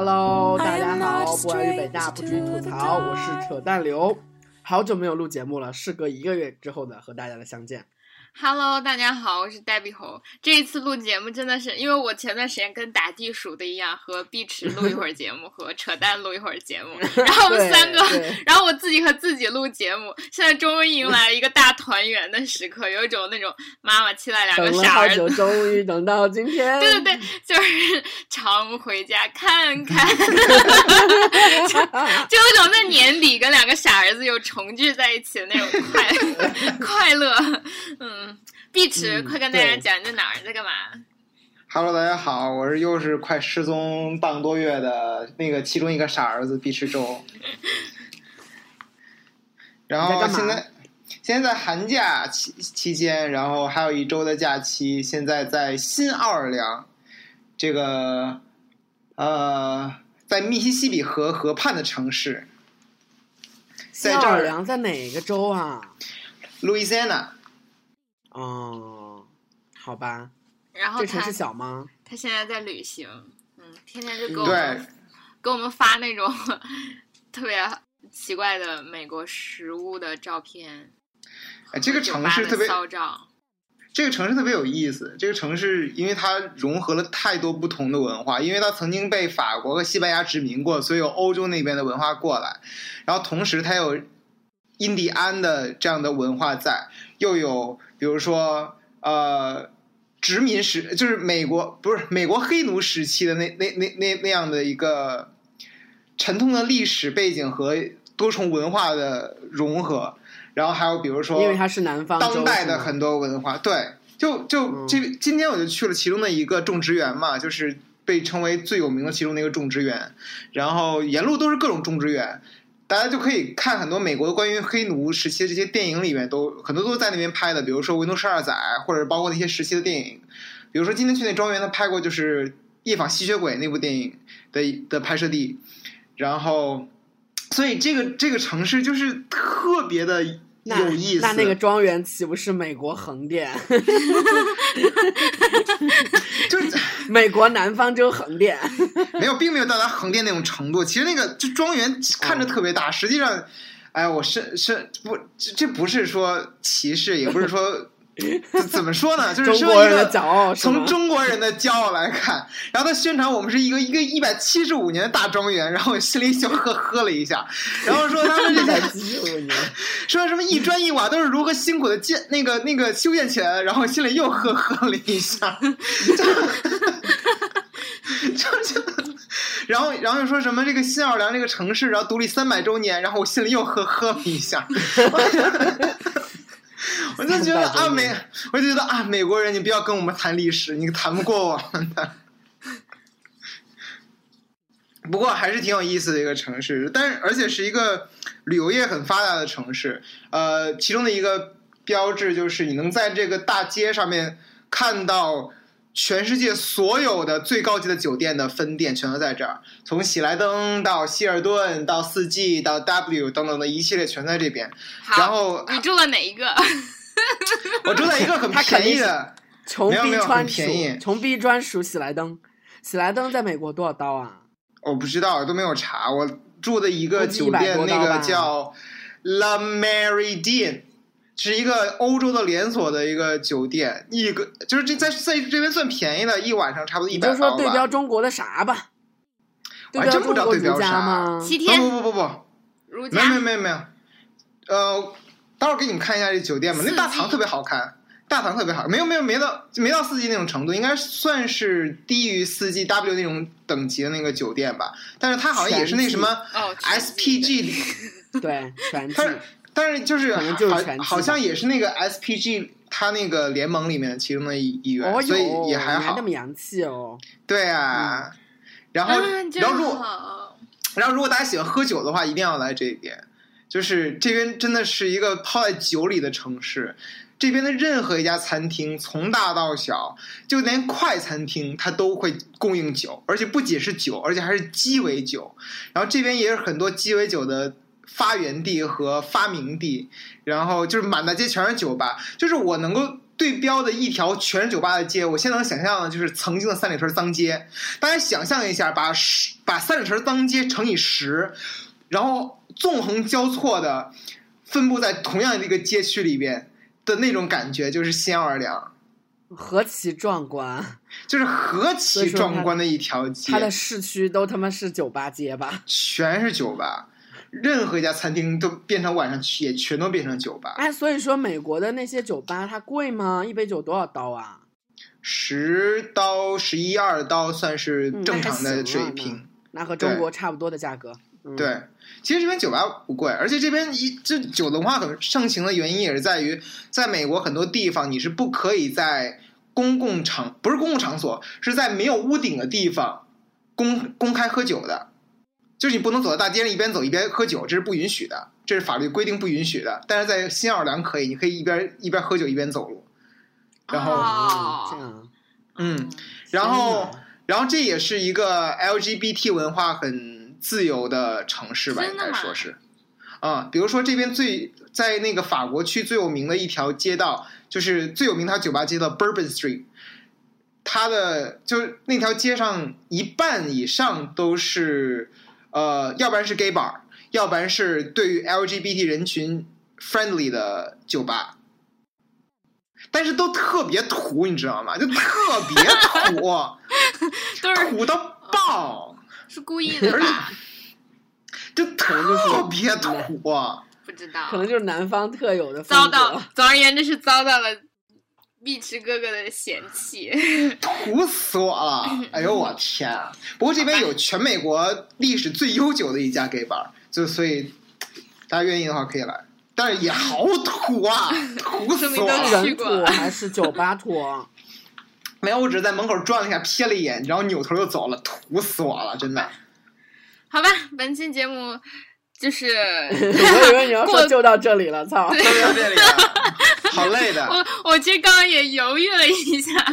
Hello，大家好，不玩于北大，不止于吐槽，我是扯淡刘，好久没有录节目了，事隔一个月之后的和大家的相见。Hello，大家好，我是黛碧猴。这一次录节目真的是，因为我前段时间跟打地鼠的一样，和碧池录一会儿节目，和扯淡录一会儿节目，然后我们三个，然后我自己和自己录节目，现在终于迎来了一个大团圆的时刻，有一种那种妈妈期待两个傻儿子终于等到今天。对对对，就是常回家看看，就就有一种在年底跟两个傻儿子又重聚在一起的那种快快乐。嗯，碧池，嗯快跟大家讲你在哪儿，你在干嘛？Hello，大家好，我是又是快失踪半个多月的那个其中一个傻儿子毕池周。然后现在现在在寒假期期间，然后还有一周的假期，现在在新奥尔良这个呃在密西西比河河畔的城市，新奥尔良在哪个州啊？路易斯安那。哦，好吧，然后他这城市小吗？他现在在旅行，嗯，天天就给我对们给我们发那种 特别奇怪的美国食物的照片。哎，这个城市特别骚照。这个城市特别有意思。这个城市因为它融合了太多不同的文化，因为它曾经被法国和西班牙殖民过，所以有欧洲那边的文化过来。然后同时它有印第安的这样的文化在，又有比如说呃殖民时，就是美国不是美国黑奴时期的那那那那那样的一个沉痛的历史背景和多重文化的融合。然后还有比如说，因为它是南方当代的很多文化，对，就就嗯这今天我就去了其中的一个种植园嘛，就是被称为最有名的其中的一个种植园，然后沿路都是各种种植园，大家就可以看很多美国关于黑奴时期的这些电影里面都很多都是在那边拍的，比如说《维诺十二载》，或者包括那些时期的电影，比如说今天去那庄园，他拍过就是《夜访吸血鬼》那部电影的的拍摄地，然后。所以这个这个城市就是特别的有意思。那那个庄园岂不是美国横店？就是 美国南方州横店。没有，并没有到达横店那种程度。其实那个就庄园看着特别大，实际上，哎呀，我是是不，这这不是说歧视，也不是说 怎么说呢，就是中身为一个国人的骄傲从中国人的骄傲来看，然后他宣传我们是一个一个一百七十五年的大庄园，然后我心里就呵呵了一下，然后说他们这些 说什么一砖一瓦都是如何辛苦的建那个那个修建起来的，然后心里又呵呵了一下，就就就，然后然后又说什么这个新奥尔良这个城市，然后独立三百周年，然后我心里又呵呵了一下，我就觉得啊美，我就觉得啊美国人，你不要跟我们谈历史，你谈不过我们的。不过还是挺有意思的一个城市，但是而且是一个旅游业很发达的城市。呃，其中的一个标志就是你能在这个大街上面看到全世界所有的最高级的酒店的分店，全都在这儿。从喜来登到希尔顿到四季到 W 等等的一系列全在这边。好，然后你住了哪一个？我住在一个很便宜的，穷没有没有逼专属很便宜，穷逼专属喜来登。喜来登在美国多少刀啊？我不知道都没有查。我住的一个估计100酒店，那个叫 La Meridian。是一个欧洲的连锁的一个酒店，一个就是这在在这边算便宜的，一晚上差不多一你百你就说对标。中国的啥吧？我还真不知道对标啥吗？七天不不不不没有没有。没有没有，呃，待会儿给你们看一下这酒店吧。那大堂特别好看，大堂特别好，没有没有没到没到四季那种程度，应该算是低于四季 W 那种等级的那个酒店吧。但是它好像也是那什么哦 SPG 里，对，全季 但是就是可能就是好好像也是那个 SPG 他那个联盟里面的其中的一一员，哦所以，也还好你那。么洋气哦。对啊，然后然后如果。然后，如果大家喜欢喝酒的话，一定要来这边。就是这边真的是一个泡在酒里的城市。这边的任何一家餐厅，从大到小，就连快餐厅，它都会供应酒，而且不仅是酒，而且还是鸡尾酒。然后这边也有很多鸡尾酒的发源地和发明地。然后就是满大街全是酒吧。就是我能够对标的一条全是酒吧的街，我现在能想象的就是曾经的三里屯脏街。大家想象一下，把十把三里屯脏街乘以十，然后纵横交错的分布在同样的一个街区里边的那种感觉，就是新奥尔良，何其壮观！就是何其壮观的一条街。它的市区都他妈是酒吧街吧？全是酒吧。任何一家餐厅都变成晚上也全都变成酒吧。哎，所以说美国的那些酒吧它贵吗？一杯酒多少刀啊？十刀、十一二刀算是正常的水平，那和中国差不多的价格。对，其实这边酒吧不贵，而且这边一这酒文化很盛行的原因也是在于，在美国很多地方你是不可以在公共场不是公共场所，是在没有屋顶的地方公公开喝酒的。就是你不能走在大街上一边走一边喝酒，这是不允许的，这是法律规定不允许的。但是在新奥尔良可以，你可以一边一边喝酒一边走路。然后，嗯，然后，然后这也是一个 LGBT 文化很自由的城市吧，应该说是。啊，比如说这边最在那个法国区最有名的一条街道，就是最有名的酒吧街道 Bourbon Street。它的就是那条街上一半以上都是。呃，要不然是 gay bar，要不然是对于 LGBT 人群 friendly 的酒吧，但是都特别土，你知道吗？就特别土，都是土到爆，是故意的吧？就特别土，不知道，可能就是南方特有的遭到，总而言之是遭到了。碧池哥哥的嫌弃，土死我了！哎呦我天啊！不过这边有全美国历史最悠久的一家 gay bar，就所以大家愿意的话可以来，但是也好土啊，土死我了！人土还是酒吧土？没有，我只是在门口转了一下，瞥了一眼，然后扭头就走了，土死我了，真的。好吧，本期节目。就是，我以为你要说就到这里了，操，就到这里了，好累的。我我其实刚刚也犹豫了一下。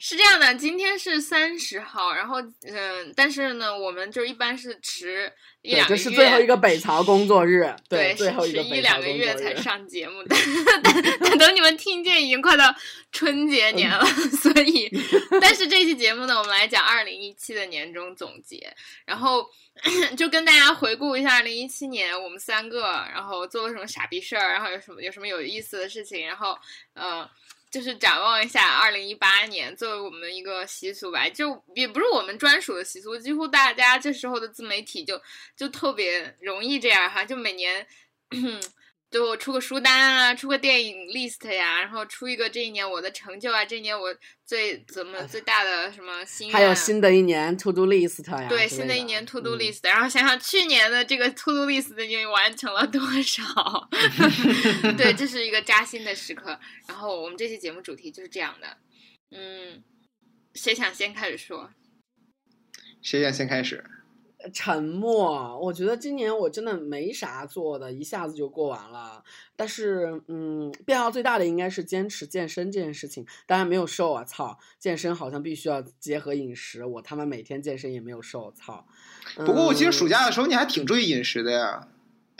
是这样的，今天是三十号，然后嗯，但是呢，我们就一般是迟一两个月，这是最后一个北朝工作日，对，最后一两个月才上节目的。等等你们听见，已经快到春节年了，所以，但是这期节目呢，我们来讲二零一七的年终总结，然后 就跟大家回顾一下二零一七年我们三个，然后做了什么傻逼事儿，然后有什么有什么有意思的事情，然后嗯。就是展望一下二零一八年，作为我们一个习俗吧，就也不是我们专属的习俗，几乎大家这时候的自媒体就就特别容易这样哈，就每年。就出个书单啊，出个电影 list 呀，然后出一个这一年我的成就啊，这一年我最怎么最大的什么心愿？还有新的一年 to do list 呀。对，新的一年 to do list，然后想想去年的这个 to do list 你完成了多少？对，这是一个扎心的时刻。然后我们这期节目主题就是这样的。嗯，谁想先开始说？谁想先开始？沉默，我觉得今年我真的没啥做的，一下子就过完了。但是，嗯，变化最大的应该是坚持健身这件事情。当然没有瘦啊，操！健身好像必须要结合饮食，我他妈每天健身也没有瘦，操！不过我其实暑假的时候你还挺注意饮食的呀。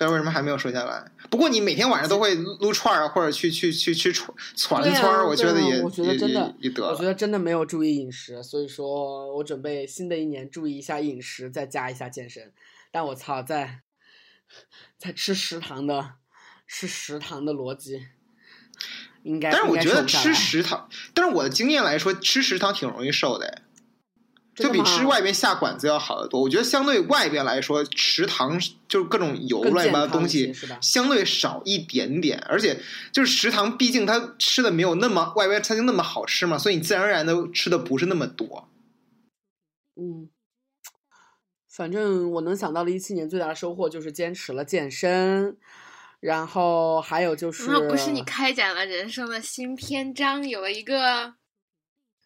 但是为什么还没有瘦下来？不过你每天晚上都会撸串儿，或者去去去去串串串儿，我觉得也我觉得真的也得。我觉得真的没有注意饮食，所以说我准备新的一年注意一下饮食，再加一下健身。但我操，在在吃食堂的吃食堂的逻辑，应该。但是我觉得吃食堂，但是我的经验来说，吃食堂挺容易瘦的。就比吃外边下馆子要好得多。我觉得相对外边来说，食堂就是各种油乱七八糟东西，相对少一点点。而且就是食堂，毕竟它吃的没有那么外边餐厅那么好吃嘛，所以你自然而然的吃的不是那么多。嗯，反正我能想到的一七年最大的收获就是坚持了健身，然后还有就是，那不是你开展了人生的新篇章，有了一个。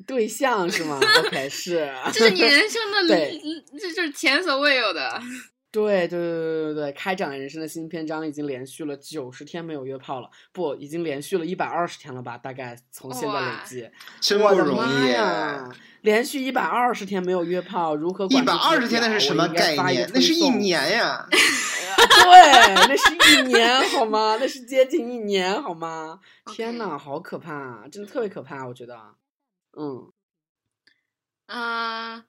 对象是吗？OK，是，这是你人生的，对，这就是前所未有的。对对对对对对，开展了人生的新篇章，已经连续了九十天没有约炮了，不，已经连续了一百二十天了吧？大概从现在累计，真不容易啊！连续一百二十天没有约炮，如何？一百二十天那是什么概念？那是一年呀！对，那是一年好吗？那是接近一年好吗？天呐，好可怕啊！真的特别可怕，我觉得。嗯，嗯、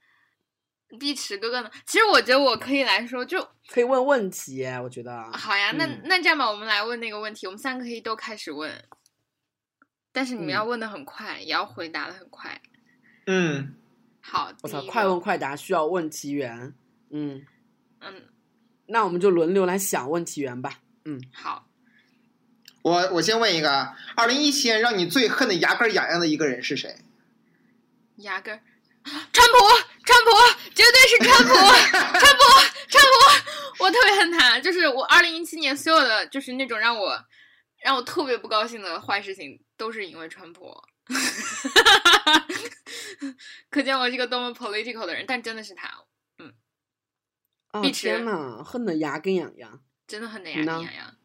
碧池哥哥呢？其实我觉得我可以来说，就可以问问题，我觉得。好呀。那嗯那这样吧，我们来问那个问题，我们三个可以都开始问，但是你们嗯要问的很快，也要回答的很快。嗯，好，我操，快问快答，需要问题源。嗯，嗯，那我们就轮流来想问题源吧。嗯，好，我我先问一个啊，二零一七年让你最恨的牙根痒痒的一个人是谁？牙根儿，川普，川普，绝对是川普，川普，川普，我特别恨他。就是我二零一七年所有的就是那种让我让我特别不高兴的坏事情，都是因为川普。可见我是一个多么 political 的人，但真的是他，啊碧池天呐，恨得牙根痒痒。真的恨得牙根痒痒。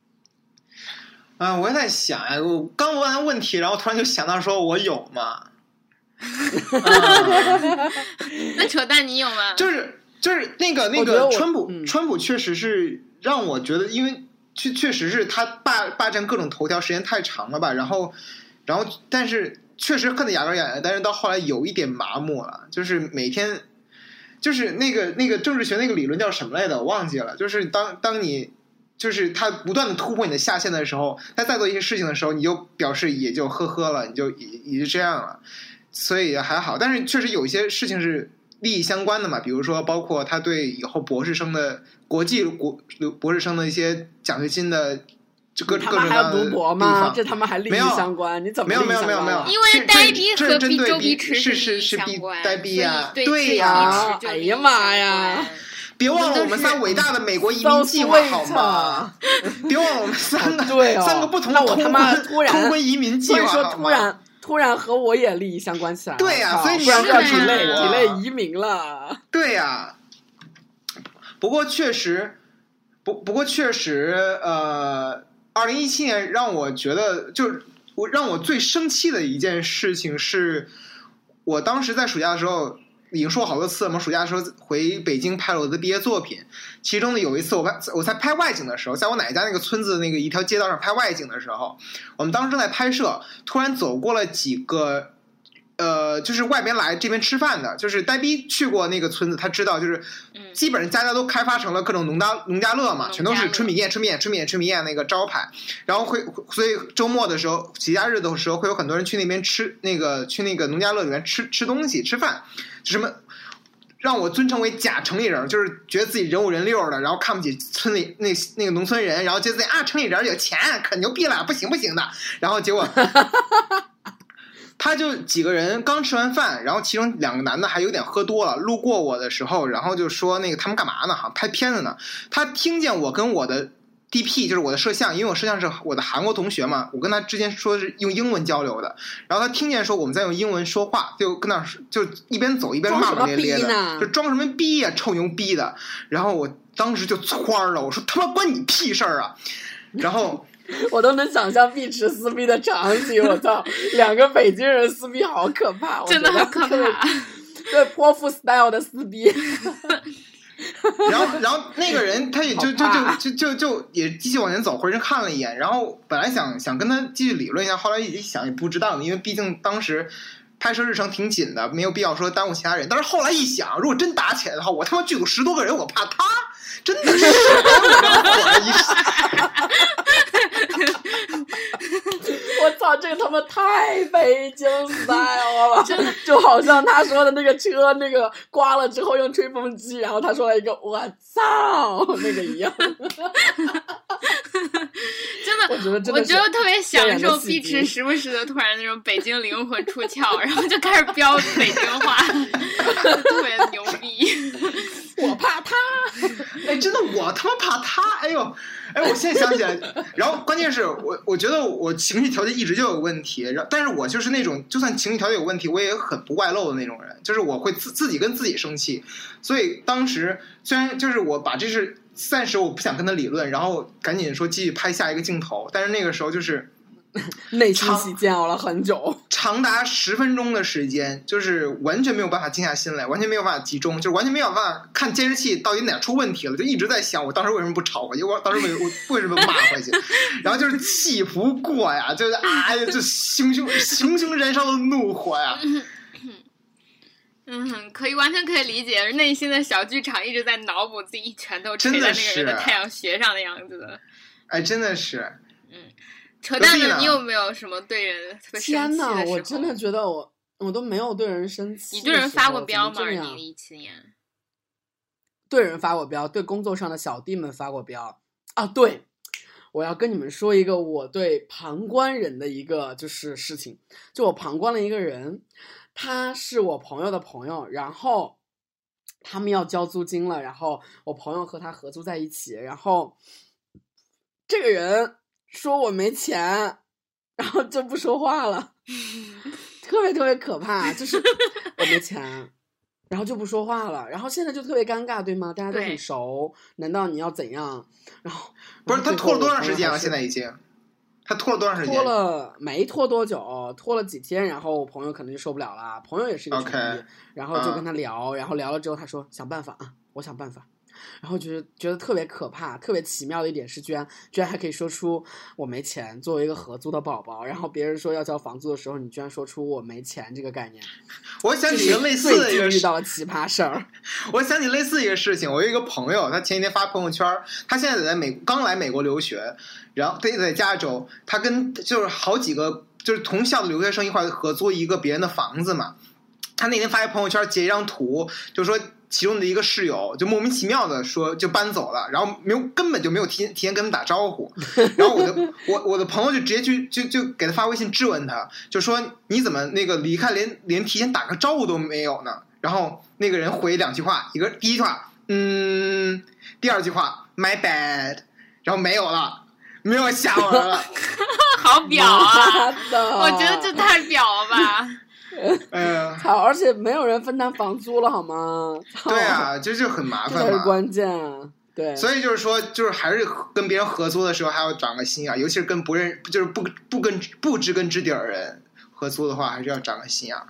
啊，我也在想呀，我刚问完问题，然后突然就想到说我有嘛，啊 那扯淡，你有吗？就是就是那个那个川普，嗯川普确实是让我觉得，因为确确实是他霸霸占各种头条时间太长了吧，然后然后但是确实恨得牙根痒痒，但是到后来有一点麻木了，就是每天就是那个那个政治学那个理论叫什么来着，我忘记了，就是当当你。就是他不断的突破你的下限的时候，他再做一些事情的时候，你就表示也就呵呵了，你就也也就这样了，所以还好。但是确实有一些事情是利益相关的嘛，比如说包括他对以后博士生的国际国博士生的一些奖学金的这各各种各样的地？方这他妈还利益相关？你怎么没有没有没有没有因为这这呆逼这和周针对逼逼池是是是是逼相关，呆逼呀对呀哎呀妈呀！别忘了我们仨伟大的美国移民计划好吗？别忘了我们三个、三个不同的通那我他妈婚突然通婚移民计划好吗？突然突然和我也利益相关起来了。对呀操所以你不然就要是 delay delay 移民了。对呀、不过确实，不不过确实，呃，二零一七年让我觉得，就是我让我最生气的一件事情是，我当时在暑假的时候。已经说过好多次了嘛，暑假的时候回北京拍了我的毕业作品，其中呢有一次我拍我在拍外景的时候，在我奶奶家那个村子那个一条街道上拍外景的时候，我们当时正在拍摄，突然走过了几个呃，就是外边来这边吃饭的，就是呆逼去过那个村子，他知道，就是嗯基本上家家都开发成了各种农家农家乐嘛，全都是春米宴、春米宴、春米宴、春米宴那个招牌，然后会所以周末的时候、节假日的时候，会有很多人去那边吃那个去那个农家乐里面吃吃东西、吃饭，就什么。让我尊称为假城里人，就是觉得自己人五人六的，然后看不起村里那那个农村人，然后觉得自己啊城里人有钱，可牛逼了，不行不行的，然后结果他就几个人刚吃完饭，然后其中两个男的还有点喝多了，路过我的时候，然后就说那个他们干嘛呢？好像拍片子呢。他听见我跟我的 DP 就是我的摄像，因为我摄像是我的韩国同学嘛，我跟他之间说是用英文交流的，然后他听见说我们在用英文说话，就跟那说就一边走一边骂骂咧咧的，就装什么逼呀、臭牛逼的。然后我当时就窜了，我说他妈关你屁事儿啊！然后。我都能想象碧池撕逼的场景，我操，两个北京人撕逼好可怕，我真的很可怕。对泼妇 style 的撕逼，然后，然后那个人他也就就就就就就也继续往前走，回身看了一眼，然后本来想想跟他继续理论一下，后来一想也不值当，因为毕竟当时拍摄日程挺紧的，没有必要说耽误其他人。但是后来一想，如果真打起来的话，我他妈剧组十多个人，我怕他，真的是。我操，这个他妈太北京 style 了，就好像他说的那个车那个刮了之后用吹风机，然后他说了一个我操那个一样，真的，我觉得真我的我觉得特别享受戏碧剧池时不时的突然那种北京灵魂出窍，然后就开始飙北京话，特别牛逼。我怕他，哎，真的，我他妈怕他！哎呦，哎，我现在想起来，然后关键是我，我觉得我情绪调节一直就有问题，然后但是我就是那种，就算情绪调节有问题，我也很不外露的那种人，就是我会自自己跟自己生气，所以当时虽然就是我把这事暂时我不想跟他理论，然后赶紧说继续拍下一个镜头，但是那个时候就是 内心戏煎熬了很久。长达十分钟的时间，就是完全没有办法静下心来，完全没有办法集中，就是完全没有办法看监视器到底哪出问题了，就一直在想我当时为什么不吵回去，我当时为我为什么骂回去，然后就是气不过呀，就是啊呀，就熊熊熊熊燃烧的怒火呀。嗯，可以完全可以理解，内心的小剧场一直在脑补自己一拳头真在那个人的是太阳穴上的样子的。哎，真的是，扯淡的，你有没有什么对人特别生天呐？我真的觉得我我都没有对人生气。你对人发过飙吗？二零一七年，对人发过飙，对工作上的小弟们发过飙啊！对，我要跟你们说一个我对旁观人的一个就是事情，就我旁观了一个人，他是我朋友的朋友，然后他们要交租金了，然后我朋友和他合租在一起，然后这个人说我没钱，然后就不说话了，特别特别可怕，就是我没钱。然后就不说话了，然后现在就特别尴尬，对吗？大家都很熟，难道你要怎样？然后不是他拖了多长时间了？现在在已经，他拖了多长时间？拖了没拖多久，拖了几天，然后我朋友可能就受不了了。朋友也是一个 OK，群然后就跟嗯他聊，然后聊了之后，他说想办法啊，我想办法。然后就是觉得特别可怕，特别奇妙的一点是，居然居然还可以说出我没钱。作为一个合租的宝宝，然后别人说要交房租的时候，你居然说出我没钱这个概念，我想起一个类似的一个遇到了奇葩事儿。我想起类似一个事情，我有一个朋友，他前几天发朋友圈，他现在在美刚来美国留学，然后他在加州，他跟就是好几个就是同校的留学生一块合租一个别人的房子嘛。他那天发一朋友圈截一张图，就说其中的一个室友就莫名其妙的说就搬走了，然后没有根本就没有提前提前跟他们打招呼，然后我的 我我的朋友就直接去就就给他发微信质问他，就说你怎么那个离开连连提前打个招呼都没有呢？然后那个人回两句话，一个第一句话嗯，第二句话 my bad，然后没有了，没有下文了。好表啊！我觉得这太表了吧。哎呀，操！而且没有人分担房租了，好吗？对，啊，这就很麻这是烦嘛。关键。对，所以就是说，就是还是跟别人合租的时候，还要长个心眼儿，尤其是跟不认，就是不不跟不知根知底儿的人合租的话，还是要长个心眼儿。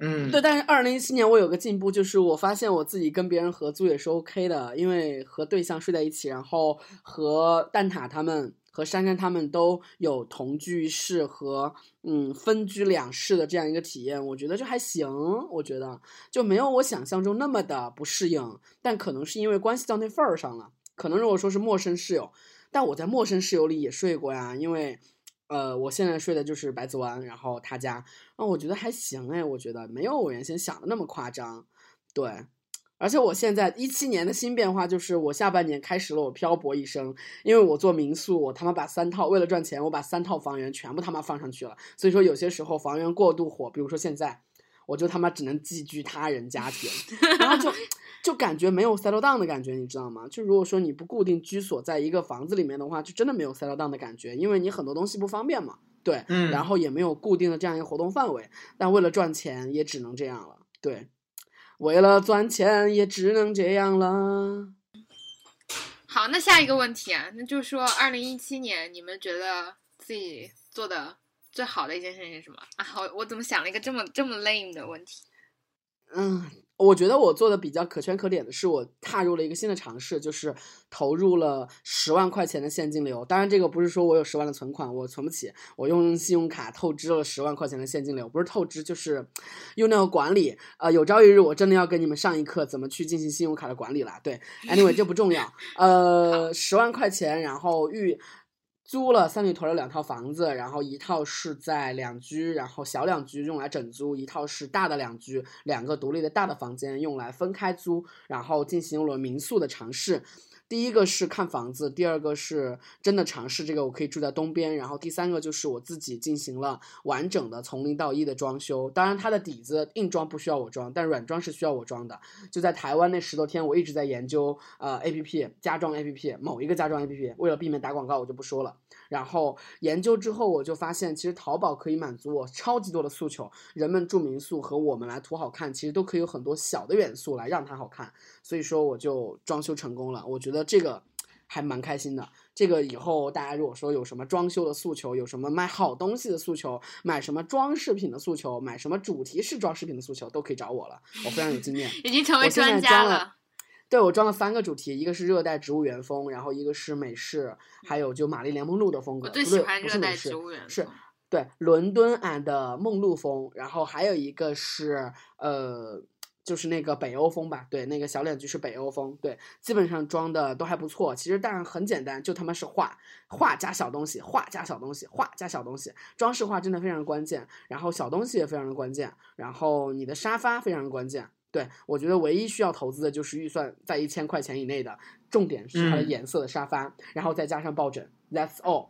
嗯，对，但是二零一七年我有个进步，就是我发现我自己跟别人合租也是 OK 的，因为和对象睡在一起，然后和蛋挞他们和珊珊他们都有同居室和嗯分居两室的这样一个体验，我觉得就还行，我觉得就没有我想象中那么的不适应，但可能是因为关系到那份儿上了，可能如果说是陌生室友，但我在陌生室友里也睡过呀，因为。呃，我现在睡的就是百子湾，然后他家，啊，我觉得还行哎，我觉得没有我原先想的那么夸张，对。而且我现在一七年的新变化就是，我下半年开始了我漂泊一生，因为我做民宿，我他妈把三套为了赚钱，我把三套房源全部他妈放上去了。所以说有些时候房源过度火，比如说现在，我就他妈只能寄居他人家庭，然后就 就感觉没有 settle down 的感觉，你知道吗？就如果说你不固定居所在一个房子里面的话，就真的没有 settle down 的感觉，因为你很多东西不方便嘛。对，嗯然后也没有固定的这样一个活动范围，但为了赚钱也只能这样了。对，为了赚钱也只能这样了。好，那下一个问题啊，那就是说，二零一七年你们觉得自己做的最好的一件事情是什么啊？我我怎么想了一个这么这么 lame 的问题？嗯，我觉得我做的比较可圈可点的是，我踏入了一个新的尝试，就是投入了十万块钱的现金流。当然，这个不是说我有十万的存款，我存不起，我用信用卡透支了十万块钱的现金流，不是透支，就是用那个管理。呃，有朝一日我真的要给你们上一课，怎么去进行信用卡的管理了。对，anyway 这不重要。呃，十万块钱，然后预。租了三里屯的两套房子，然后一套是在两居，然后小两居用来整租，一套是大的两居，两个独立的大的房间用来分开租，然后进行了民宿的尝试。第一个是看房子，第二个是真的尝试这个我可以住在东边，然后第三个就是我自己进行了完整的从零到一的装修。当然，它的底子硬装不需要我装，但软装是需要我装的。就在台湾那十多天，我一直在研究呃 A P P 家装 A P P 某一个家装 A P P，为了避免打广告，我就不说了。然后研究之后，我就发现其实淘宝可以满足我超级多的诉求。人们住民宿和我们来图好看，其实都可以有很多小的元素来让它好看。所以说我就装修成功了。我觉得这个还蛮开心的。这个以后大家如果说有什么装修的诉求，有什么买好东西的诉求，买什么装饰品的诉求，买什么主题式装饰品的诉求，都可以找我了，我非常有经验。已经成为专家装了。对我装了三个主题，一个是热带植物园风，然后一个是美式，还有就玛丽莲梦露的风格。我最喜欢热带植物园是风对伦敦 and 梦露风，然后还有一个是呃，就是那个北欧风吧，对，那个小脸菊是北欧风，对，基本上装的都还不错。其实当然很简单，就他妈是画画加小东西，画加小东西，画加小东西，装饰画真的非常关键，然后小东西也非常的关键，然后你的沙发非常的关键。对我觉得唯一需要投资的就是预算在一千块钱以内的，重点是它的嗯颜色的沙发，然后再加上抱枕，That's all。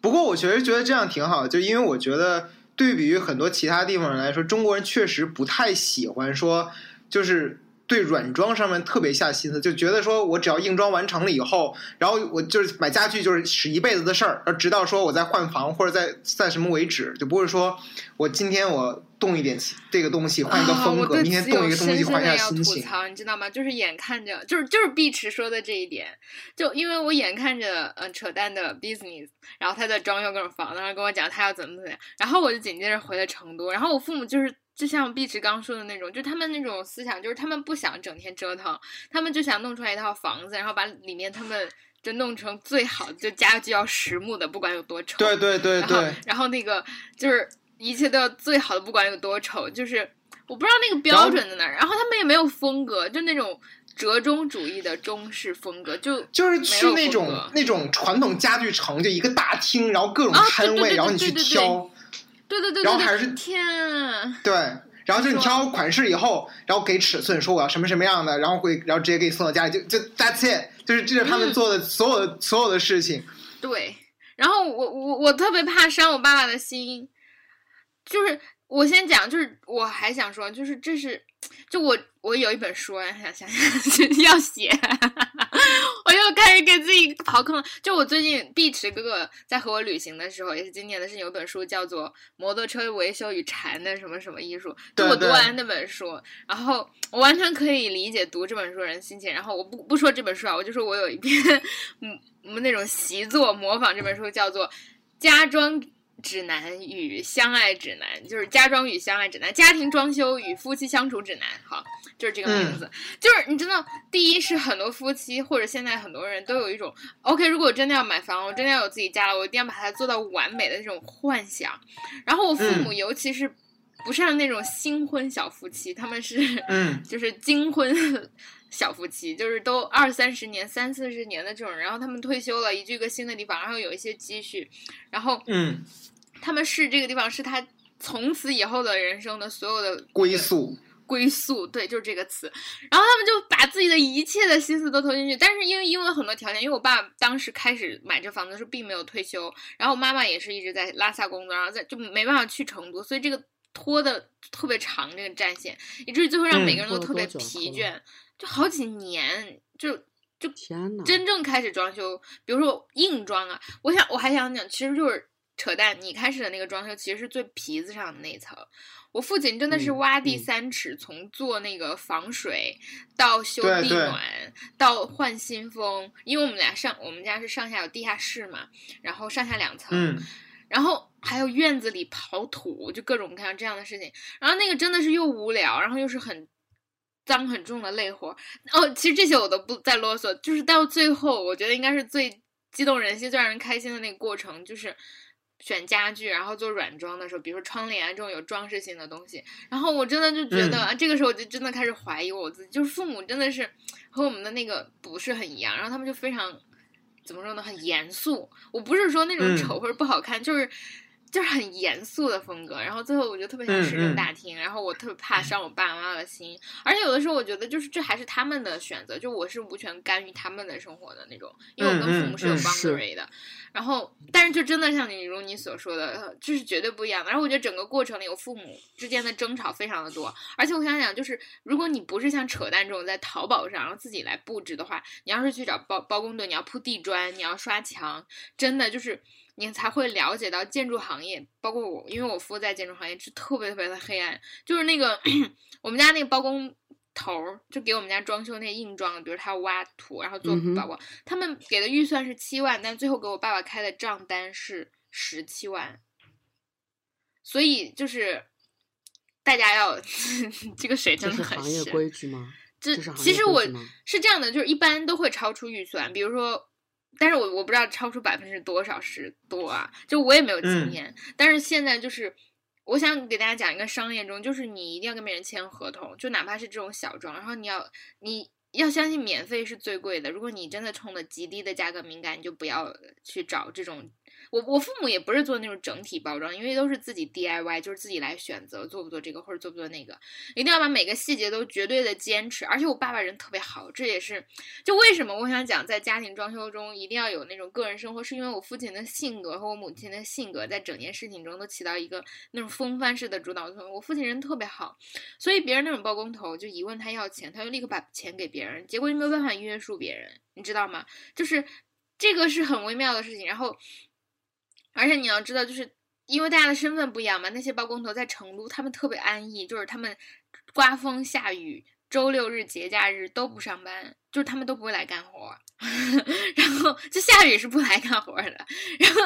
不过我确实觉得这样挺好，就因为我觉得对比于很多其他地方来说，中国人确实不太喜欢说，就是对软装上面特别下心思，就觉得说我只要硬装完成了以后，然后我就是买家具就是使一辈子的事儿，而直到说我在换房或者在在什么为止，就不会说我今天我动一点这个东西换一个啊风格，明天动一个东西换一的要吐下心情。槽，你知道吗？就是眼看着，就是就是碧池说的这一点，就因为我眼看着嗯、呃扯淡的 business，然后他在装修各种房子，然后跟我讲他要怎么怎么样，然后我就紧接着回了成都，然后我父母就是。就像碧池刚说的那种，就他们那种思想，就是他们不想整天折腾，他们就想弄出来一套房子，然后把里面他们就弄成最好的，就家具要实木的，不管有多丑。对对对然后对，然后那个就是一切都要最好的，不管有多丑，就是我不知道那个标准在哪儿。然后他们也没有风格，就那种折中主义的中式风格，就就是去那种那种传统家具城，就一个大厅，然后各种摊位，然后你去挑。对对对然后还是天啊！对，然后就你挑款式以后，然后给尺寸，说我要什么什么样的，然后会，然后直接给你送到家里，就就 that's it，就是这是他们嗯做的所有的、所有的事情。对，然后我我我特别怕伤我爸爸的心，就是我先讲，就是我还想说，就是这是，就我我有一本书啊，想想想 要写，我又开始给自己刨坑了。就我最近碧池哥哥在和我旅行的时候，也是今年的事情，有本书叫做《摩托车维修与禅的什么什么艺术》，就我读完那本书，然后我完全可以理解读这本书的人心情。然后我不不说这本书啊，我就说我有一篇 嗯我们那种习作模仿这本书，叫做《家装指南与相爱指南》，就是家装与相爱指南，家庭装修与夫妻相处指南。好，就是这个名字。就是你知道，第一是很多夫妻或者现在很多人都有一种，OK，如果我真的要买房，我真的要有自己家了，我一定要把它做到完美的那种幻想。然后我父母，尤其是不像那种新婚小夫妻，他们是嗯就是金婚小夫妻，就是都二三十年、三四十年的这种人，然后他们退休了，移居一个新的地方，然后有一些积蓄，然后嗯，他们是这个地方是他从此以后的人生的所有的归宿。归宿，对，就是这个词。然后他们就把自己的一切的心思都投进去，但是因为因为很多条件，因为我爸当时开始买这房子的时候并没有退休，然后我妈妈也是一直在拉萨工作，然后在就没办法去成都，所以这个拖的特别长，这个战线，以至于最后让嗯每个人都特别疲倦，就好几年，就就天呐，真正开始装修，比如说硬装啊，我想我还想讲，其实就是扯淡。你开始的那个装修其实是最皮子上的那一层。我父亲真的是嗯挖地嗯三尺，从做那个防水到修地暖到换新风，因为我们俩上我们家是上下有地下室嘛，然后上下两层，嗯然后还有院子里刨土，就各种各样这样的事情。然后那个真的是又无聊，然后又是很脏很重的累活。哦，其实这些我都不再啰嗦，就是到最后，我觉得应该是最激动人心、最让人开心的那个过程，就是选家具，然后做软装的时候，比如说窗帘啊这种有装饰性的东西。然后我真的就觉得，这个时候我就真的开始怀疑我自己，就是父母真的是和我们的那个不是很一样，然后他们就非常。怎么说呢？很严肃。我不是说那种嗯丑或者不好看，就是就是很严肃的风格。然后最后我就特别想石嗯嗯沉大厅，然后我特别怕伤我爸妈妈的心。而且有的时候我觉得，就是这还是他们的选择，就我是无权干预他们的生活的那种，因为我跟父母是有 boundary 的。然后，但是就真的像你如你所说的，呃这是绝对不一样的。然后我觉得整个过程里，我父母之间的争吵非常的多。而且我想想，就是如果你不是像扯淡这种在淘宝上然后自己来布置的话，你要是去找包包工队，你要铺地砖，你要刷墙，真的就是你才会了解到建筑行业，包括我，因为我服务在建筑行业是特别特别的黑暗，就是那个 我们家那个包工头儿，就给我们家装修那硬装的，比如他要挖土，然后做嗯哼宝宝，他们给的预算是七万，但最后给我爸爸开的账单是十七万，所以就是大家要 这个水这真的很是行业深。规矩吗？这其实我是这样的，就是一般都会超出预算，比如说，但是我我不知道超出百分之多少是多啊，就我也没有经嗯验，但是现在就是。我想给大家讲一个商业中，就是你一定要跟别人签合同，就哪怕是这种小装，然后你要你要相信免费是最贵的。如果你真的冲的极低的价格敏感，你就不要去找这种。我我父母也不是做那种整体包装，因为都是自己 DIY，就是自己来选择做不做这个或者做不做那个，一定要把每个细节都绝对的坚持。而且我爸爸人特别好，这也是就为什么我想讲在家庭装修中一定要有那种个人生活，是因为我父亲的性格和我母亲的性格在整件事情中都起到一个那种风帆式的主导作用。我父亲人特别好，所以别人那种包工头就一问他要钱，他就立刻把钱给别人，结果就没有办法约束别人，你知道吗？就是这个是很微妙的事情。然后，而且你要知道，就是因为大家的身份不一样嘛，那些包工头在成都，他们特别安逸，就是他们刮风下雨。周六日节假日都不上班，就是他们都不会来干活，然后就下雨是不来干活的，然后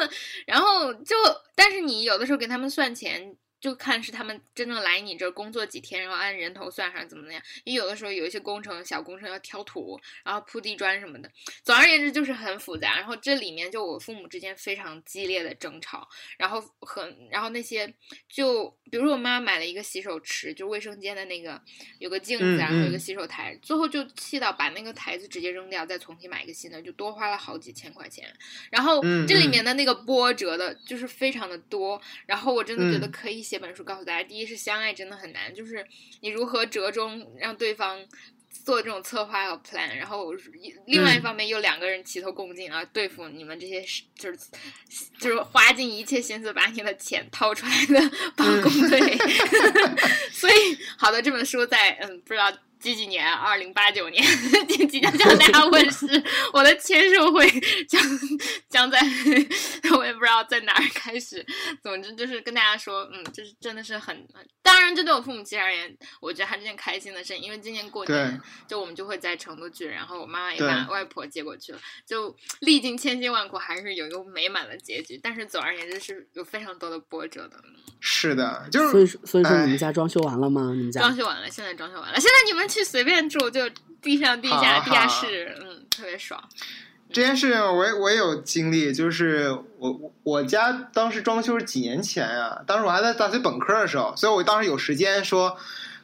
然后就，但是你有的时候给他们算钱，就看是他们真正来你这儿工作几天，然后按人头算上怎么怎么样。因为有的时候有一些工程小工程要挑土，然后铺地砖什么的。总而言之就是很复杂。然后这里面就我父母之间非常激烈的争吵，然后很然后那些就比如说我妈买了一个洗手池，就卫生间的那个有个镜子，嗯然后有个嗯洗手台，最后就气到把那个台子直接扔掉，再重新买一个新的，就多花了好几千块钱。然后嗯这里嗯面的那个波折的，就是非常的多。然后我真的觉得嗯可以写本书告诉大家，第一是相爱真的很难，就是你如何折中让对方。做这种策划和 plan，然后另外一嗯方面又两个人齐头共进啊，对付你们这些就是就是花尽一切心思把你的钱掏出来的帮工队。所以，好的，这本书在嗯不知道几几年，二零八九年 即即将向大家问世，我的签售会 将将在我知道在哪儿 开始。总之就是跟大家说，嗯，就是真的是很，当然这对我父母亲而言，我觉得还是件开心的事，因为今年过年就我们就会在成都聚，然后我妈妈也把外婆接过去了，就历尽千辛万苦，还是有一个美满的结局。但是总而言之是有非常多的波折的。是的，就是所以说所以说哎你们家装修完了吗？你们家装修完了，现在装修完了，现在你们去随便住，就地上、地下、地下室，嗯，特别爽。这件事情我也我也有经历，就是我我家当时装修是几年前啊，当时我还在大学本科的时候，所以我当时有时间说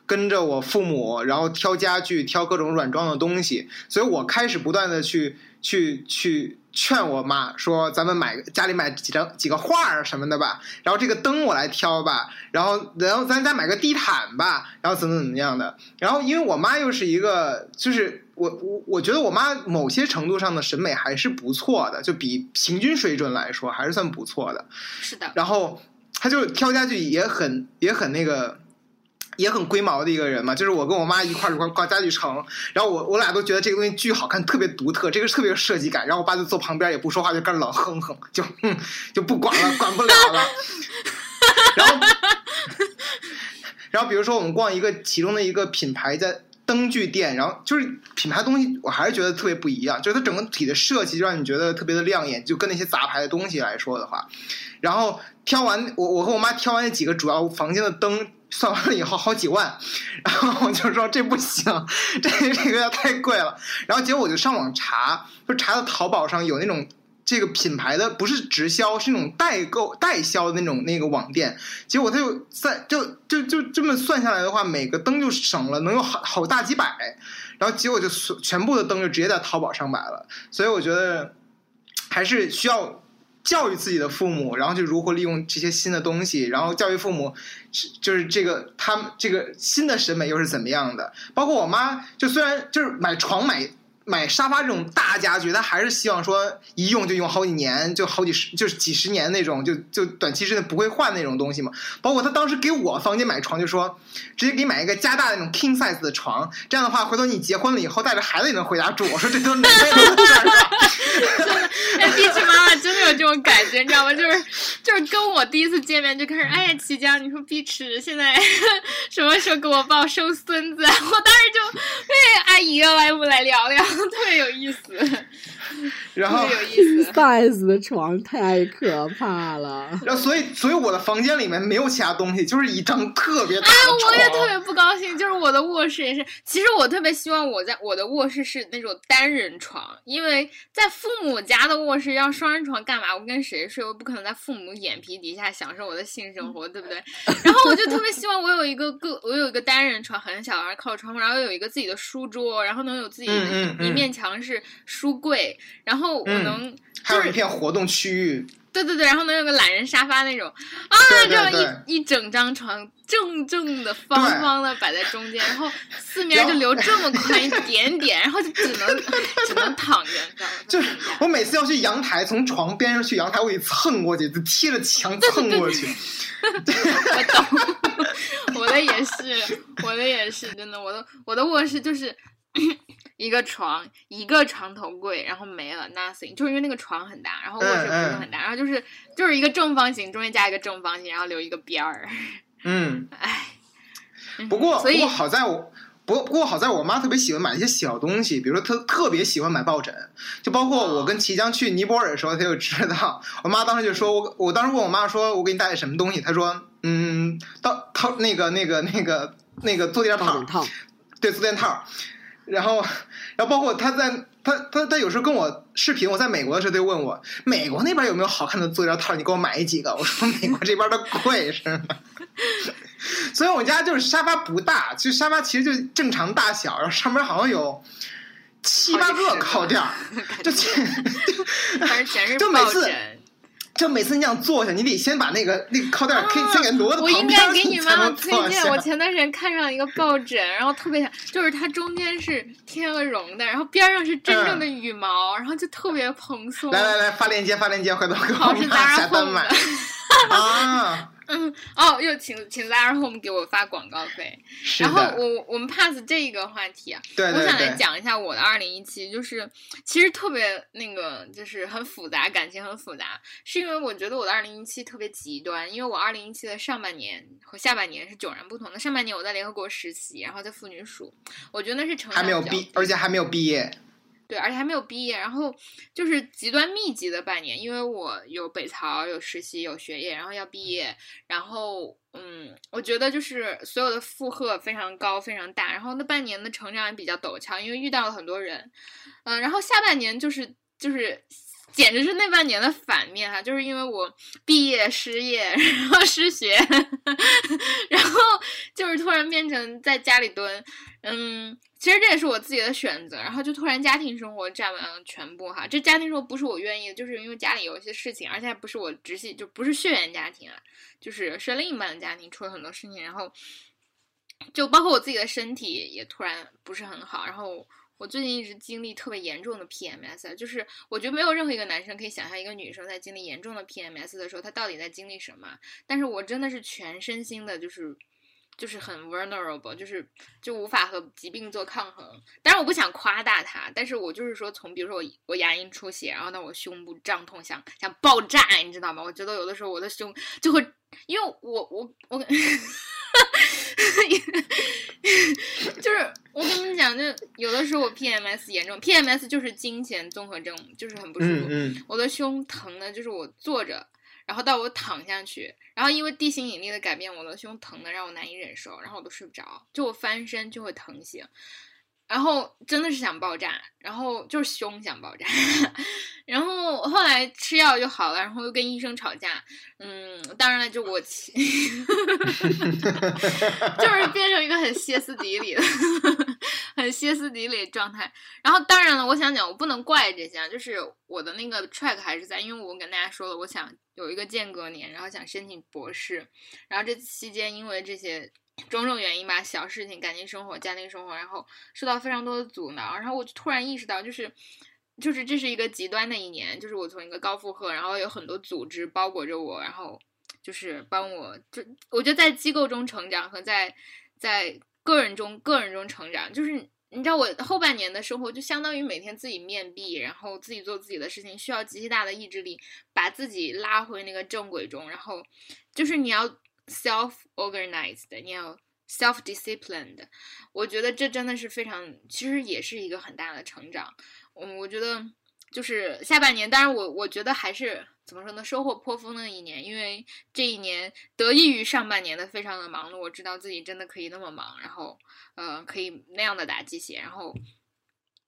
跟着我父母，然后挑家具，挑各种软装的东西，所以我开始不断的去去去劝我妈说，咱们买家里买几张几个画儿什么的吧，然后这个灯我来挑吧，然后然后咱家买个地毯吧，然后怎么怎么样的，然后因为我妈又是一个就是。我我我觉得我妈某些程度上的审美还是不错的，就比平均水准来说还是算不错的。是的，然后她就挑家具也很也很那个。也很龟毛的一个人嘛，就是我跟我妈一块儿一块儿逛家具城，然后我我俩都觉得这个东西巨好看，特别独特，这个特别有设计感。然后我爸就坐旁边也不说话，就干老哼哼，就哼就不管了，管不了了。然后，然后比如说我们逛一个其中的一个品牌在灯具店，然后就是品牌东西，我还是觉得特别不一样，就是它整个体的设计就让你觉得特别的亮眼，就跟那些杂牌的东西来说的话，然后挑完我我和我妈挑完那几个主要房间的灯。算完了以后好几万，然后我就说这不行，这这个要太贵了。然后结果我就上网查，就查到淘宝上有那种这个品牌的不是直销，是那种代购代销的那种那个网店。结果他就在就就就这么算下来的话，每个灯就省了能有好好大几百。然后结果就全部的灯就直接在淘宝上买了。所以我觉得还是需要。教育自己的父母，然后就如何利用这些新的东西，然后教育父母，就是这个他们这个新的审美又是怎么样的？包括我妈，就虽然就是买床买买沙发这种大家具，他还是希望说一用就用好几年，就好几十就是几十年那种，就就短期之内不会换那种东西嘛。包括他当时给我房间买床，就说直接给你买一个加大那种 king size 的床，这样的话回头你结婚了以后带着孩子也能回家住。我说这都哪辈子的事儿啊？哎，碧池妈妈真的有这种感觉，你知道吗？就是就是跟我第一次见面就开始，哎呀，齐江，你说碧池现在 什么时候给我抱生孙子？我当时就，哎，阿姨，来我们来聊聊，特别有意思，然后有意思。size 的床太可怕了。然后所以所以我的房间里面没有其他东西，就是一张特别大哎的，床。我也特别不高兴，就是我的卧室也是。其实我特别希望我在我的卧室是那种单人床，因为在父母家的卧室要双人床干嘛？我跟谁睡？我不可能在父母眼皮底下享受我的性生活，对不对？然后我就特别希望我有一个个，我有一个单人床，很小，然后靠窗户，然后有一个自己的书桌，然后能有自己的一面墙是书柜，然后我嗯能。还有一片活动区域，对对对，然后能有个懒人沙发那种啊，对对这样一一整张床正正的方方的摆在中间，然后四面就留这么宽一点点，然后就只能 只能躺着，你知道吗？就是我每次要去阳台，从床边上去阳台，我得蹭过去，就贴着墙蹭过去。我懂，我的也是，我的也是，真的，我的我的卧室就是 一个床，一个床头柜，然后没了，nothing，就是因为那个床很大，然后卧室不是很大，然后就是就是一个正方形，中间加一个正方形，然后留一个边儿，嗯，唉。嗯不过所不过好在我。不过不过好在我妈特别喜欢买一些小东西，比如说她特别喜欢买抱枕，就包括我跟齐江去尼泊尔的时候，她就知道。我妈当时就说我，我当时问我妈说，我给你带什么东西？她说，嗯，到套那个那个那个那个坐垫套抱枕，套，对坐垫套。然后，然后包括他在他他他有时候跟我视频，我在美国的时候，她就问我，美国那边有没有好看的坐垫套？你给我买几个？我说美国这边的贵是吗？所以我们家就是沙发不大，就沙发其实就正常大小，然后上面好像有七八个靠垫儿，就反正全就每次。就每次你想坐下，你得先把那个那个靠垫儿可以先给挪到啊我应该给你妈妈推荐。我前段时间看上一个抱枕，然后特别想，就是它中间是天鹅绒的，然后边上是真正的羽毛，然后就特别蓬松。来来来，发链接发链接，回头给我妈下单买。啊！嗯，哦，又请请 Zara Home 给我发广告费。然后，我我们 pass 这个话题啊，对对我想来，讲一下我的二零一七，就是其实特别那个，就是很复杂，感情很复杂，是因为我觉得我的二零一七特别极端，因为我二零一七的上半年和下半年是迥然不同的。上半年我在联合国实习，然后在妇女署，我觉得那是成长还没有毕，而且还没有毕业。对，而且还没有毕业，然后就是极端密集的半年，因为我有北曹，有实习，有学业，然后要毕业，然后嗯，我觉得就是所有的负荷非常高，非常大，然后那半年的成长也比较陡峭，因为遇到了很多人，嗯、然后下半年就是就是。简直是那半年的反面哈、就是因为我毕业失业，然后失学，然后就是突然变成在家里蹲，嗯，其实这也是我自己的选择，然后就突然家庭生活占完了全部哈。这家庭生活不是我愿意的，就是因为家里有一些事情，而且还不是我直系，就不是血缘家庭啊，就是是另一半的家庭出了很多事情，然后就包括我自己的身体也突然不是很好，然后。我最近一直经历特别严重的 PMS，就是我觉得没有任何一个男生可以想象一个女生在经历严重的 PMS 的时候，她到底在经历什么。但是我真的是全身心的，就是就是很 vulnerable，就是就无法和疾病做抗衡。当然我不想夸大它，但是我就是说从比如说我我牙龈出血，然后呢我胸部胀痛想想爆炸，你知道吗？我觉得有的时候我的胸就会，因为我我我。就是我跟你们讲，就有的时候我 PMS 严重，PMS 就是经前综合症，就是很不舒服。嗯嗯，我的胸疼的，就是我坐着，然后到我躺下去，然后因为地心引力的改变，我的胸疼的让我难以忍受，然后我都睡不着，就我翻身就会疼醒，然后真的是想爆炸，然后就是胸想爆炸，然后后来吃药就好了，然后又跟医生吵架，嗯，当然了，就我 就是变成一个很歇斯底里的、很歇斯底里状态。然后当然了，我想讲，我不能怪这些，就是我的那个 track 还是在，因为我跟大家说了，我想有一个间隔年，然后想申请博士，然后这期间因为这些种种原因吧，小事情、感情生活、家庭生活，然后受到非常多的阻挠，然后我就突然意识到，就是就是这是一个极端的一年，就是我从一个高负荷，然后有很多组织包裹着我，然后就是帮我，就我觉得在机构中成长和在在个人中个人中成长，就是你知道我后半年的生活就相当于每天自己面壁，然后自己做自己的事情，需要极其大的意志力把自己拉回那个正轨中，然后就是你要。self organized，你要 self disciplined，我觉得这真的是非常，其实也是一个很大的成长。嗯，我觉得就是下半年，当然我我觉得还是怎么说呢，收获颇丰的一年，因为这一年得益于上半年的非常的忙碌，我知道自己真的可以那么忙，然后呃可以那样的打鸡血，然后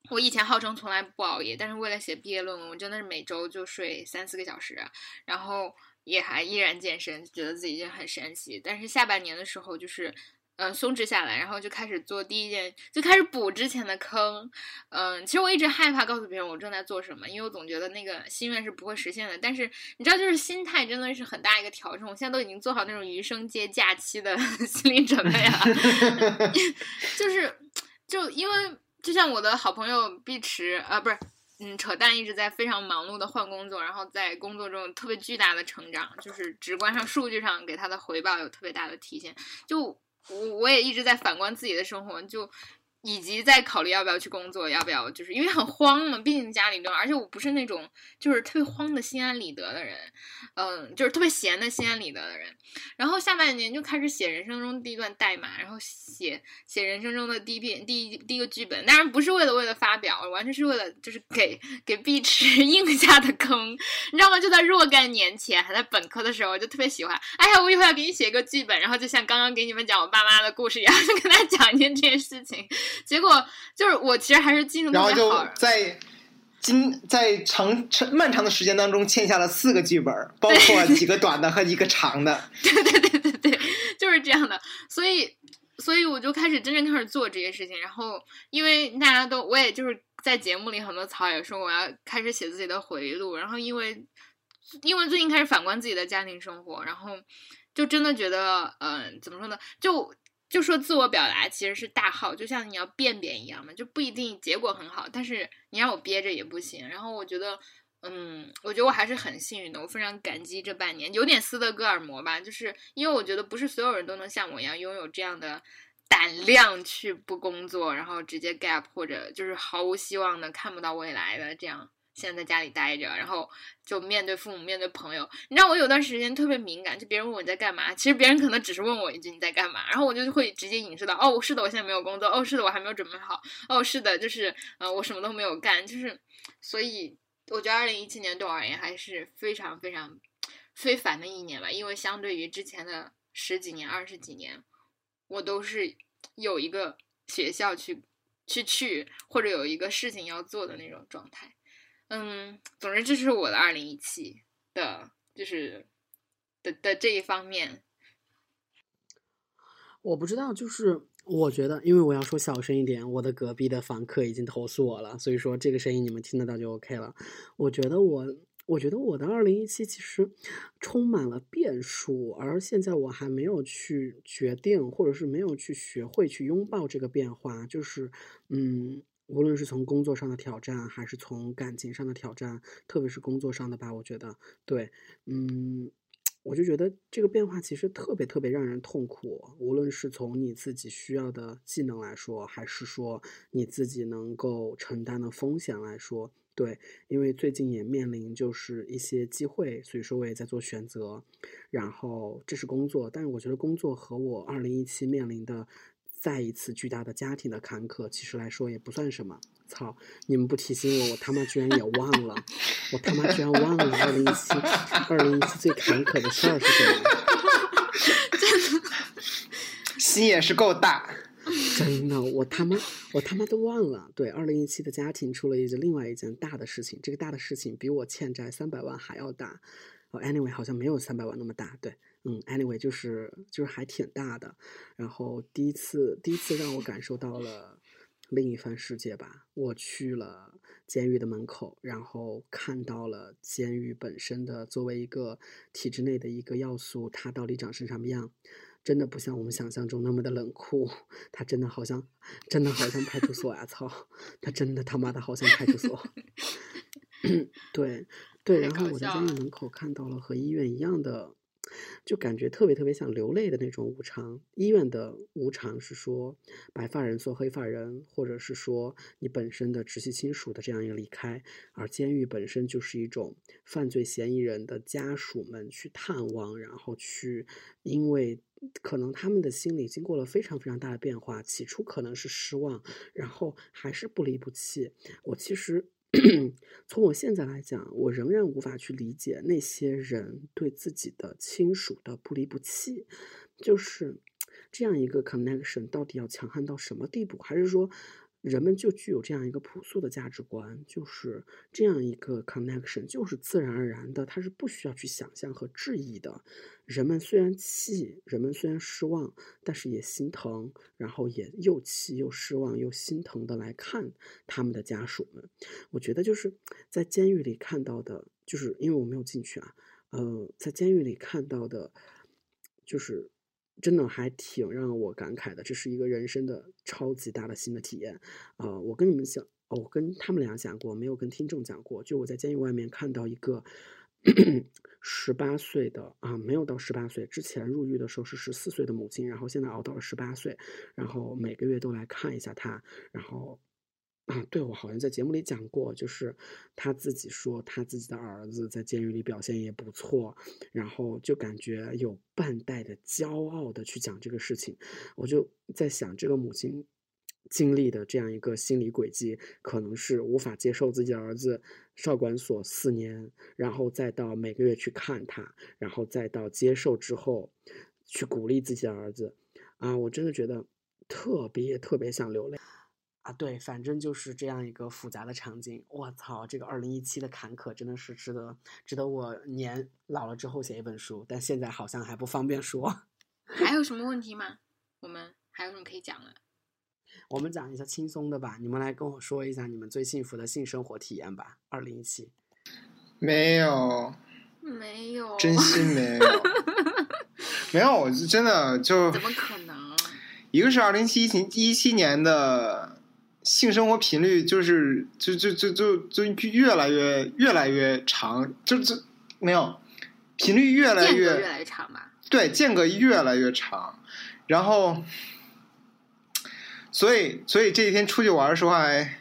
我以前号称从来不熬夜，但是为了写毕业论文，我真的是每周就睡三四个小时，然后。也还依然健身，觉得自己已经很神奇。但是下半年的时候，就是，嗯，松弛下来，然后就开始做第一件，就开始补之前的坑。嗯，其实我一直害怕告诉别人我正在做什么，因为我总觉得那个心愿是不会实现的。但是你知道，就是心态真的是很大一个调整。我现在都已经做好那种余生接假期的 心理准备了。就是，就因为就像我的好朋友碧池啊，不是。嗯，扯淡一直在非常忙碌的换工作，然后在工作中特别巨大的成长，就是直观上数据上给他的回报有特别大的体现。就我我也一直在反观自己的生活，就。以及在考虑要不要去工作，要不要就是因为很慌嘛，毕竟家里乱，而且我不是那种就是特别慌的心安理得的人，嗯，就是特别闲的心安理得的人。然后下半年就开始写人生中第一段代码，然后写写人生中的第一篇第一第一个剧本，当然不是为了为了发表，完全是为了就是给给碧池 硬下的坑，你知道吗？就在若干年前，还在本科的时候，我就特别喜欢，哎呀，我以后要给你写一个剧本，然后就像刚刚给你们讲我爸妈的故事一样，就跟他讲一件这件事情。结果就是我其实还是记性特别好，在今在长长漫长的时间当中欠下了四个剧本，包括几个短的和一个长的。对对对对对，就是这样的。所以所以我就开始真正开始做这些事情。然后因为大家都，我也就是在节目里很多草也说我要开始写自己的回忆录。然后因为因为最近开始反观自己的家庭生活，然后就真的觉得，嗯，怎么说呢？就。就说自我表达其实是大号，就像你要便便一样嘛，就不一定结果很好，但是你让我憋着也不行。然后我觉得，嗯，我觉得我还是很幸运的，我非常感激这半年，有点斯德哥尔摩吧，就是因为我觉得不是所有人都能像我一样拥有这样的胆量去不工作，然后直接 gap 或者就是毫无希望的看不到未来的这样。现在在家里待着，然后就面对父母，面对朋友。你知道我有段时间特别敏感，就别人问我在干嘛，其实别人可能只是问我一句你在干嘛，然后我就会直接影射到哦，是的，我现在没有工作，哦，是的，我还没有准备好，哦，是的，就是呃，我什么都没有干，就是所以我觉得二零一七年对我而言还是非常非常非凡的一年吧，因为相对于之前的十几年、二十几年，我都是有一个学校去去去，或者有一个事情要做的那种状态。嗯，总之这是我的二零一七的，就是的的这一方面。我不知道，就是我觉得，因为我要说小声一点，我的隔壁的房客已经投诉我了，所以说这个声音你们听得到就 OK 了。我觉得我，我觉得我的二零一七其实充满了变数，而现在我还没有去决定，或者是没有去学会去拥抱这个变化，就是嗯。无论是从工作上的挑战，还是从感情上的挑战，特别是工作上的吧，我觉得，对，嗯，我就觉得这个变化其实特别特别让人痛苦。无论是从你自己需要的技能来说，还是说你自己能够承担的风险来说，对，因为最近也面临就是一些机会，所以说我也在做选择。然后这是工作，但是我觉得工作和我二零一七面临的。再一次巨大的家庭的坎坷，其实来说也不算什么。操，你们不提醒我，我他妈居然也忘了，我他妈居然忘了二零一七，二零一七最坎坷的事儿是什么？真的，心也是够大。真的，我他妈，我他妈都忘了。对，二零一七的家庭出了一件另外一件大的事情，这个大的事情比我欠债三百万还要大。哦，anyway，好像没有三百万那么大。对。嗯，anyway，就是就是还挺大的，然后第一次第一次让我感受到了另一番世界吧。我去了监狱的门口，然后看到了监狱本身的作为一个体制内的一个要素，它到底长成什么样。真的不像我们想象中那么的冷酷，它真的好像，真的好像派出所呀！操，他真的他妈的好像派出所。对 对，然后我在监狱门口看到了和医院一样的。就感觉特别特别想流泪的那种无常。医院的无常是说白发人送黑发人，或者是说你本身的直系亲属的这样一个离开，而监狱本身就是一种犯罪嫌疑人的家属们去探望，然后去，因为可能他们的心里经过了非常非常大的变化，起初可能是失望，然后还是不离不弃。我其实。从我现在来讲，我仍然无法去理解那些人对自己的亲属的不离不弃，就是这样一个 connection 到底要强悍到什么地步？还是说？人们就具有这样一个朴素的价值观，就是这样一个 connection，就是自然而然的，它是不需要去想象和质疑的。人们虽然气，人们虽然失望，但是也心疼，然后也又气又失望又心疼的来看他们的家属们。我觉得就是在监狱里看到的，就是因为我没有进去啊，呃，在监狱里看到的，就是。真的还挺让我感慨的，这是一个人生的超级大的新的体验。呃，我跟你们讲，我跟他们俩讲过，没有跟听众讲过。就我在监狱外面看到一个 十八岁的啊，没有到十八岁之前入狱的时候是十四岁的母亲，然后现在熬到了十八岁，然后每个月都来看一下他，然后。啊，对，我好像在节目里讲过，就是他自己说他自己的儿子在监狱里表现也不错，然后就感觉有半带的骄傲的去讲这个事情。我就在想，这个母亲经历的这样一个心理轨迹，可能是无法接受自己的儿子少管所四年，然后再到每个月去看他，然后再到接受之后去鼓励自己的儿子。啊，我真的觉得特别特别想流泪。啊，对，反正就是这样一个复杂的场景。我操，这个二零一七的坎坷真的是值得，值得我年老了之后写一本书，但现在好像还不方便说。还有什么问题吗？我们还有什么可以讲的？我们讲一下轻松的吧。你们来跟我说一下你们最幸福的性生活体验吧。二零一七，没有，没有，真心没有，没有，我是真的就怎么可能？一个是二零一七一七年的。性生活频率就是就就就就就越来越越来越长，就就没有频率越来越越来越长吧？对，间隔越来越长，然后，所以所以这几天出去玩的时候还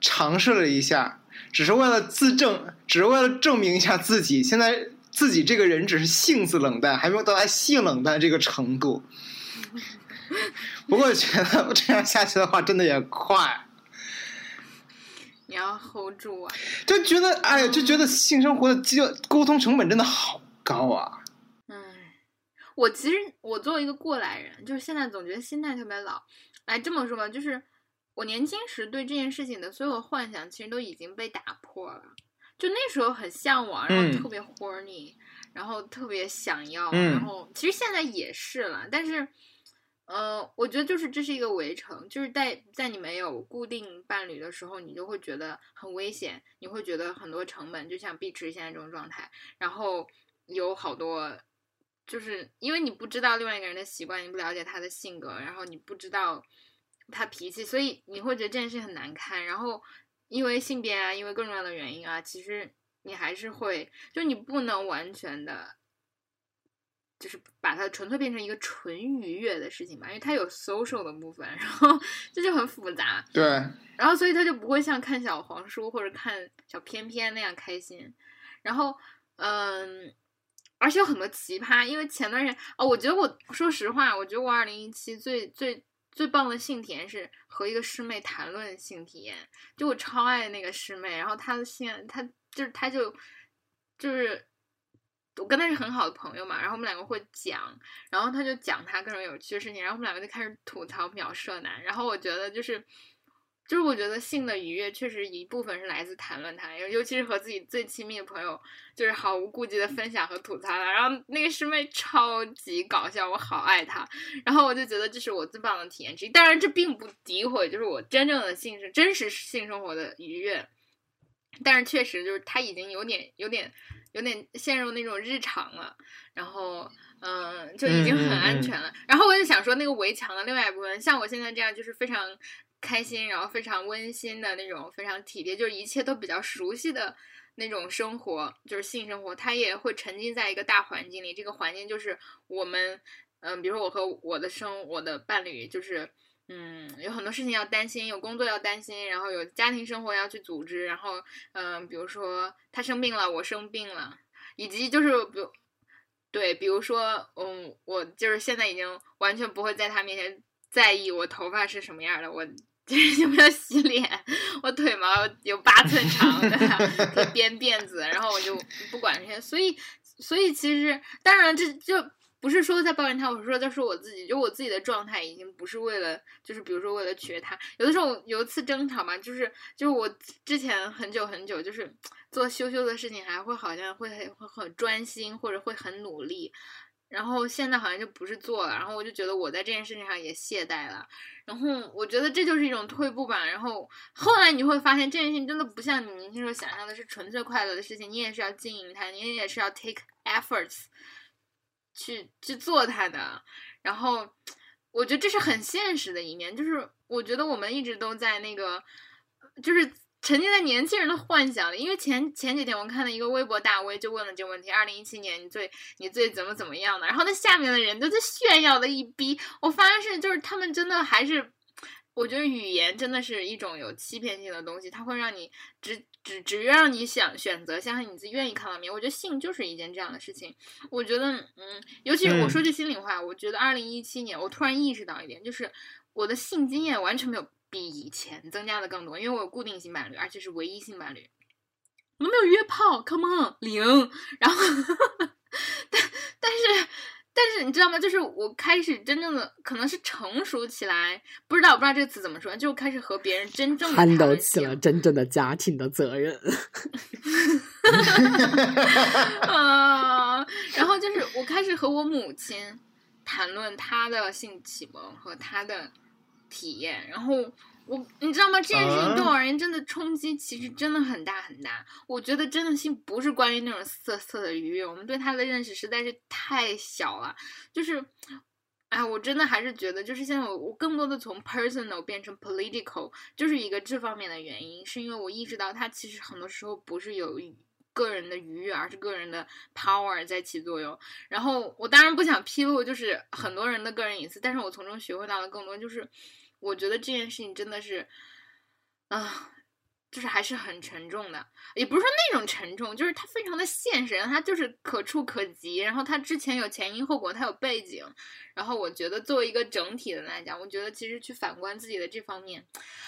尝试了一下，只是为了自证，只是为了证明一下自己，现在自己这个人只是性子冷淡，还没有到达性冷淡这个程度。不过觉得这样下去的话，真的也快。你要 hold 住啊！就觉得，哎呀，就觉得性生活的就沟通成本真的好高啊。嗯，我其实我作为一个过来人，就是现在总觉得心态特别老。来这么说吧，就是我年轻时对这件事情的所有幻想，其实都已经被打破了。就那时候很向往，然后特别 horny，然后特别想要，然后其实现在也是了，但是。呃，我觉得就是这是一个围城，就是在在你没有固定伴侣的时候，你就会觉得很危险，你会觉得很多成本，就像碧池现在这种状态，然后有好多，就是因为你不知道另外一个人的习惯，你不了解他的性格，然后你不知道他脾气，所以你会觉得这件事情很难堪。然后因为性别啊，因为各种各样的原因啊，其实你还是会，就你不能完全的。就是把它纯粹变成一个纯愉悦的事情吧，因为它有 social 的部分，然后这就很复杂。对。然后，所以他就不会像看小黄书或者看小片片那样开心。然后，嗯，而且有很多奇葩。因为前段时间，哦，我觉得我说实话，我觉得我二零一七最最最棒的性体验是和一个师妹谈论性体验。就我超爱那个师妹，然后她的性，她就是她就就是。我跟他是很好的朋友嘛，然后我们两个会讲，然后他就讲他各种有趣的事情，然后我们两个就开始吐槽秒射男，然后我觉得就是，就是我觉得性的愉悦确实一部分是来自谈论他，尤其是和自己最亲密的朋友，就是毫无顾忌的分享和吐槽他，然后那个师妹超级搞笑，我好爱她，然后我就觉得这是我最棒的体验之一，当然这并不诋毁，就是我真正的性是真实性生活的愉悦，但是确实就是他已经有点有点。有点陷入那种日常了，然后，嗯，就已经很安全了。然后我就想说，那个围墙的另外一部分，像我现在这样，就是非常开心，然后非常温馨的那种，非常体贴，就是一切都比较熟悉的那种生活，就是性生活，它也会沉浸在一个大环境里。这个环境就是我们，嗯，比如说我和我的生我的伴侣，就是嗯，有很多事情要担心，有工作要担心，然后有家庭生活要去组织，然后嗯，比如说他生病了，我生病了，以及就是比如。对，比如说，嗯，我就是现在已经完全不会在他面前在意我头发是什么样的，我就 是有没有洗脸，我腿毛有八寸长的，编辫子，然后我就不管这些。所以，所以其实，当然这就不是说在抱怨他，我是说在说我自己，就我自己的状态已经不是为了，就是比如说为了取悦他。有的时候有一次争吵嘛，就是就是我之前很久很久就是。做羞羞的事情还会好像会会很专心或者会很努力，然后现在好像就不是做了，然后我就觉得我在这件事情上也懈怠了，然后我觉得这就是一种退步吧。然后后来你会发现这件事情真的不像你年轻时候想象的是纯粹快乐的事情，你也是要经营它，你也是要 take efforts 去去做它的。然后我觉得这是很现实的一面，就是我觉得我们一直都在那个就是。沉浸在年轻人的幻想里，因为前前几天我看到一个微博大 V 就问了这个问题：二零一七年你最你最怎么怎么样的？然后那下面的人都在炫耀的一逼，我发现是就是他们真的还是，我觉得语言真的是一种有欺骗性的东西，它会让你只只只让你想选择相信你自己愿意看到面。我觉得性就是一件这样的事情。我觉得嗯，尤其是我说句心里话，我觉得二零一七年我突然意识到一点，就是我的性经验完全没有。比以前增加的更多，因为我有固定性伴侣，而且是唯一性伴侣，我都没有约炮，Come on，零。然后，但但是但是你知道吗？就是我开始真正的可能是成熟起来，不知道不知道这个词怎么说，就开始和别人真正 handle 担起了真正的家庭的责任。啊，然后就是我开始和我母亲谈论她的性启蒙和她的。体验，然后我，你知道吗？这件事情对我而言真的冲击其实真的很大很大。我觉得真的性不是关于那种色色的愉悦，我们对它的认识实在是太小了。就是，哎，我真的还是觉得，就是现在我我更多的从 personal 变成 political，就是一个这方面的原因，是因为我意识到它其实很多时候不是有个人的愉悦，而是个人的 power 在起作用。然后我当然不想披露就是很多人的个人隐私，但是我从中学会到的更多就是。我觉得这件事情真的是，啊，就是还是很沉重的，也不是说那种沉重，就是它非常的现实，它就是可触可及，然后它之前有前因后果，它有背景，然后我觉得作为一个整体的来讲，我觉得其实去反观自己的这方面，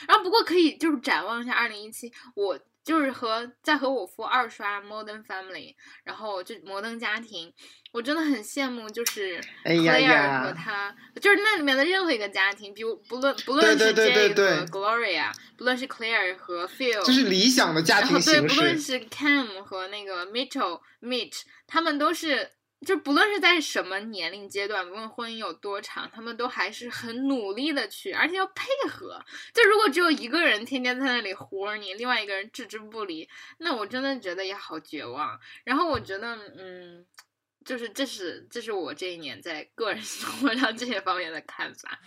然后不过可以就是展望一下二零一七，我。就是和在和我夫二刷《Modern Family》，然后就《摩登家庭》，我真的很羡慕，就是 Claire 和他，就是那里面的任何一个家庭，比如不论不论是 Jay 和 Gloria，不论是 Claire 和 Phil，就是理想的家庭形式。对，不论是 Cam 和那个 Mitchell Mitch，他们都是。就不论是在什么年龄阶段，无论婚姻有多长，他们都还是很努力的去，而且要配合。就如果只有一个人天天在那里活你，另外一个人置之不理，那我真的觉得也好绝望。然后我觉得，嗯，就是这是这是我这一年在个人 生活上这些方面的看法。